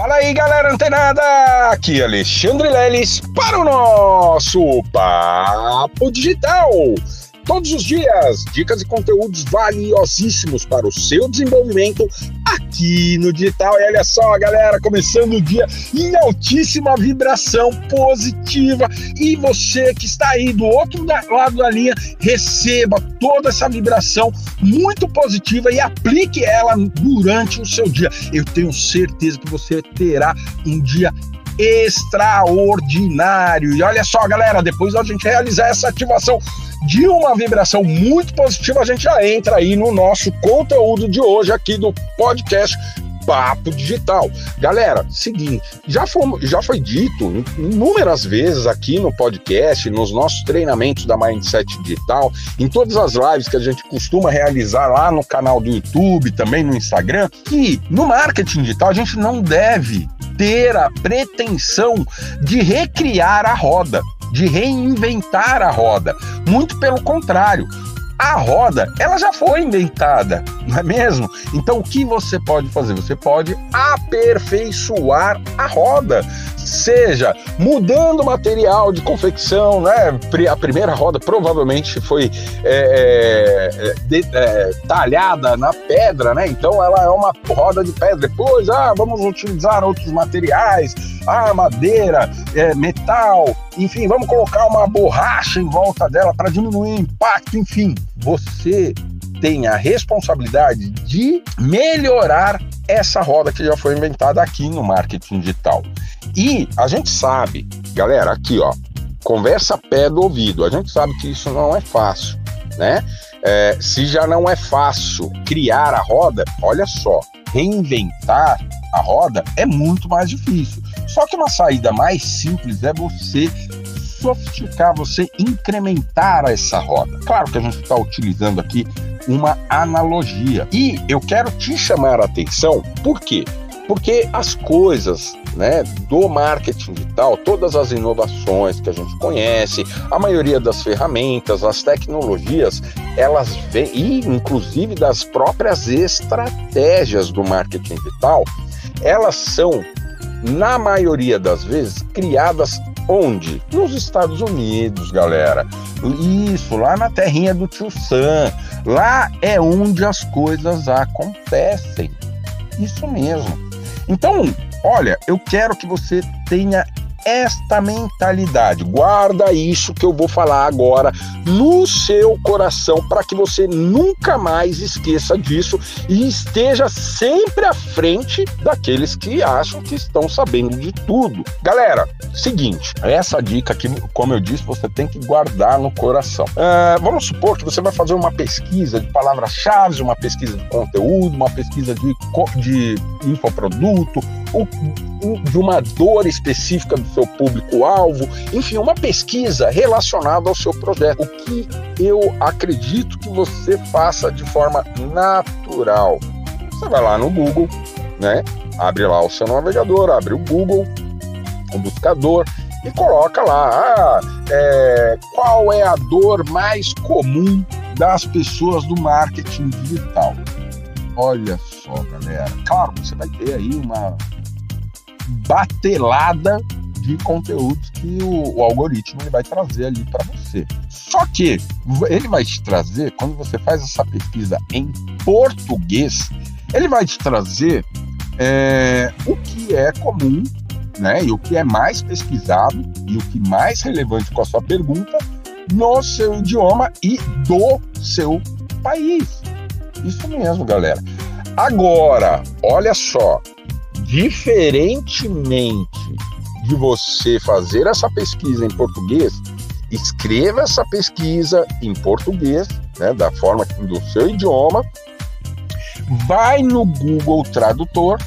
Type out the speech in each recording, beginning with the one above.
Fala aí, galera antenada! Aqui é Alexandre Leles para o nosso Papo Digital. Todos os dias, dicas e conteúdos valiosíssimos para o seu desenvolvimento aqui no digital. E olha só, galera, começando o dia em altíssima vibração positiva. E você que está aí do outro lado da linha, receba toda essa vibração muito positiva e aplique ela durante o seu dia. Eu tenho certeza que você terá um dia extraordinário. E olha só, galera, depois da gente realizar essa ativação de uma vibração muito positiva, a gente já entra aí no nosso conteúdo de hoje aqui do podcast Papo Digital. Galera, seguinte, já foi, já foi dito inúmeras vezes aqui no podcast, nos nossos treinamentos da Mindset Digital, em todas as lives que a gente costuma realizar lá no canal do YouTube, também no Instagram, que no marketing digital a gente não deve ter a pretensão de recriar a roda de reinventar a roda. Muito pelo contrário, a roda, ela já foi inventada, não é mesmo? Então o que você pode fazer? Você pode aperfeiçoar a roda, seja mudando o material de confecção, né? A primeira roda provavelmente foi é, é, de, é, talhada na pedra, né? Então ela é uma roda de pedra. Depois, ah, vamos utilizar outros materiais, ah, madeira, é, metal, enfim, vamos colocar uma borracha em volta dela para diminuir o impacto, enfim. Você tem a responsabilidade de melhorar essa roda que já foi inventada aqui no marketing digital. E a gente sabe, galera, aqui ó, conversa pé do ouvido, a gente sabe que isso não é fácil, né? É, se já não é fácil criar a roda, olha só, reinventar a roda é muito mais difícil. Só que uma saída mais simples é você sofisticar, você incrementar essa roda. Claro que a gente está utilizando aqui uma analogia. E eu quero te chamar a atenção, por quê? Porque as coisas né, do marketing digital, todas as inovações que a gente conhece, a maioria das ferramentas, as tecnologias, elas vêm, e inclusive das próprias estratégias do marketing digital, elas são na maioria das vezes, criadas onde? Nos Estados Unidos, galera. Isso, lá na terrinha do tio Sam. Lá é onde as coisas acontecem. Isso mesmo. Então, olha, eu quero que você tenha esta mentalidade. Guarda isso que eu vou falar agora no seu coração para que você nunca mais esqueça disso e esteja sempre à frente daqueles que acham que estão sabendo de tudo. Galera, seguinte, essa dica aqui, como eu disse, você tem que guardar no coração. Uh, vamos supor que você vai fazer uma pesquisa de palavras-chave, uma pesquisa de conteúdo, uma pesquisa de, de infoproduto, de uma dor específica do seu público-alvo, enfim, uma pesquisa relacionada ao seu projeto. O que eu acredito que você faça de forma natural. Você vai lá no Google, né? Abre lá o seu navegador, abre o Google, o buscador e coloca lá ah, é, qual é a dor mais comum das pessoas do marketing digital. Olha só, galera. Claro, você vai ter aí uma batelada de conteúdos que o, o algoritmo ele vai trazer ali para você. Só que ele vai te trazer, quando você faz essa pesquisa em português, ele vai te trazer é, o que é comum, né? E o que é mais pesquisado e o que mais relevante com a sua pergunta no seu idioma e do seu país. Isso mesmo, galera. Agora, olha só, diferentemente de você fazer essa pesquisa em português, escreva essa pesquisa em português, né, da forma do seu idioma, vai no Google Tradutor,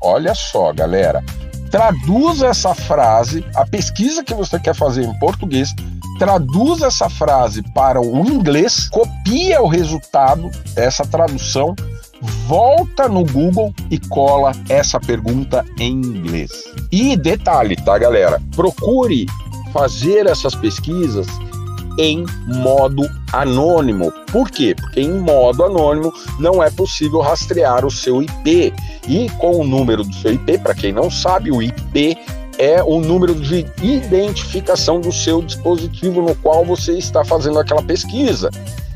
olha só, galera, traduza essa frase, a pesquisa que você quer fazer em português, traduza essa frase para o inglês, copia o resultado, essa tradução volta no Google e cola essa pergunta em inglês. E detalhe, tá, galera? Procure fazer essas pesquisas em modo anônimo. Por quê? Porque em modo anônimo não é possível rastrear o seu IP. E com o número do seu IP, para quem não sabe, o IP é o número de identificação do seu dispositivo no qual você está fazendo aquela pesquisa.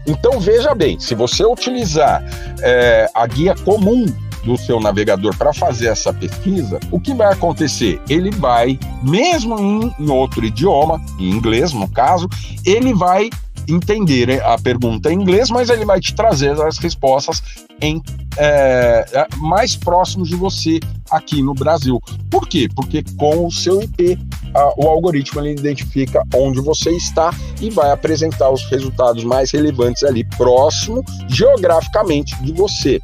Então veja bem, se você utilizar é, a guia comum do seu navegador para fazer essa pesquisa, o que vai acontecer? Ele vai, mesmo em, em outro idioma, em inglês no caso, ele vai entender a pergunta em inglês, mas ele vai te trazer as respostas em é, é mais próximos de você aqui no Brasil. Por quê? Porque com o seu IP, a, o algoritmo ele identifica onde você está e vai apresentar os resultados mais relevantes ali próximo geograficamente de você.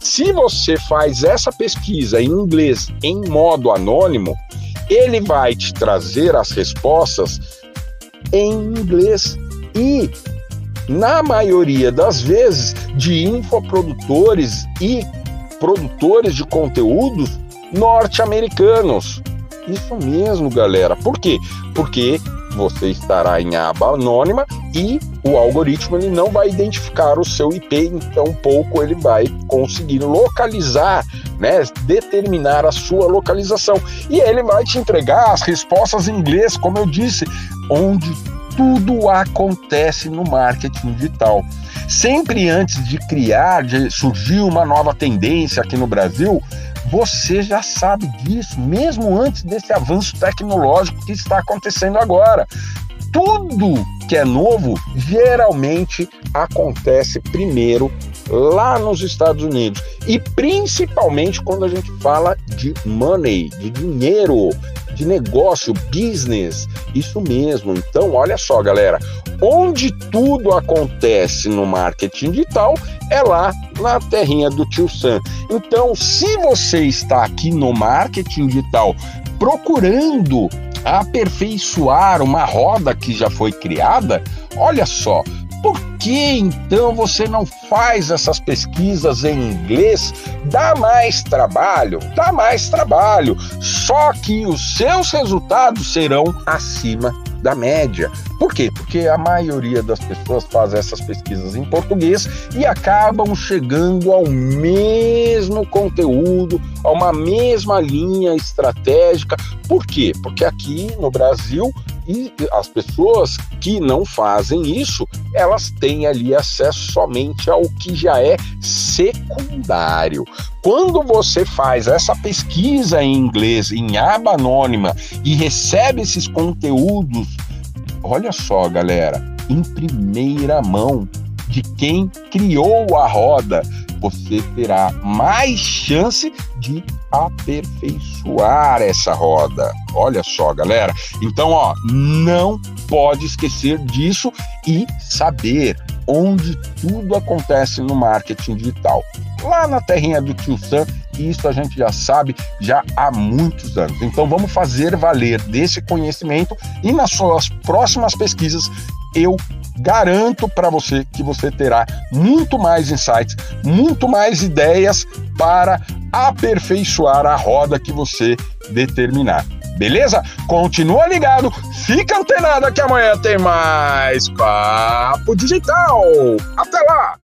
Se você faz essa pesquisa em inglês em modo anônimo, ele vai te trazer as respostas em inglês e na maioria das vezes de infoprodutores e produtores de conteúdos norte-americanos. Isso mesmo, galera. Por quê? Porque você estará em aba anônima e o algoritmo ele não vai identificar o seu IP, então pouco ele vai conseguir localizar, né, determinar a sua localização. E ele vai te entregar as respostas em inglês, como eu disse, onde tudo acontece no marketing digital. Sempre antes de criar, de surgir uma nova tendência aqui no Brasil, você já sabe disso, mesmo antes desse avanço tecnológico que está acontecendo agora. Tudo que é novo geralmente acontece primeiro lá nos Estados Unidos e principalmente quando a gente fala de money, de dinheiro, de negócio, business. Isso mesmo. Então, olha só, galera, onde tudo acontece no marketing digital é lá na terrinha do tio Sam. Então, se você está aqui no marketing digital procurando aperfeiçoar uma roda que já foi criada, olha só, por que então você não faz essas pesquisas em inglês? Dá mais trabalho, dá mais trabalho. Só que os seus resultados serão acima da média. Por quê? Porque a maioria das pessoas faz essas pesquisas em português e acabam chegando ao mesmo conteúdo, a uma mesma linha estratégica. Por quê? Porque aqui no Brasil e as pessoas que não fazem isso, elas têm ali acesso somente ao que já é secundário. Quando você faz essa pesquisa em inglês, em aba anônima, e recebe esses conteúdos, olha só, galera, em primeira mão de quem criou a roda, você terá mais chance de aperfeiçoar essa roda. Olha só, galera. Então, ó, não pode esquecer disso e saber onde tudo acontece no marketing digital. Lá na terrinha do tio Sam, isso a gente já sabe já há muitos anos. Então vamos fazer valer desse conhecimento e nas suas próximas pesquisas eu garanto para você que você terá muito mais insights, muito mais ideias para aperfeiçoar a roda que você determinar. Beleza? Continua ligado, fica antenado que amanhã tem mais Papo Digital. Até lá!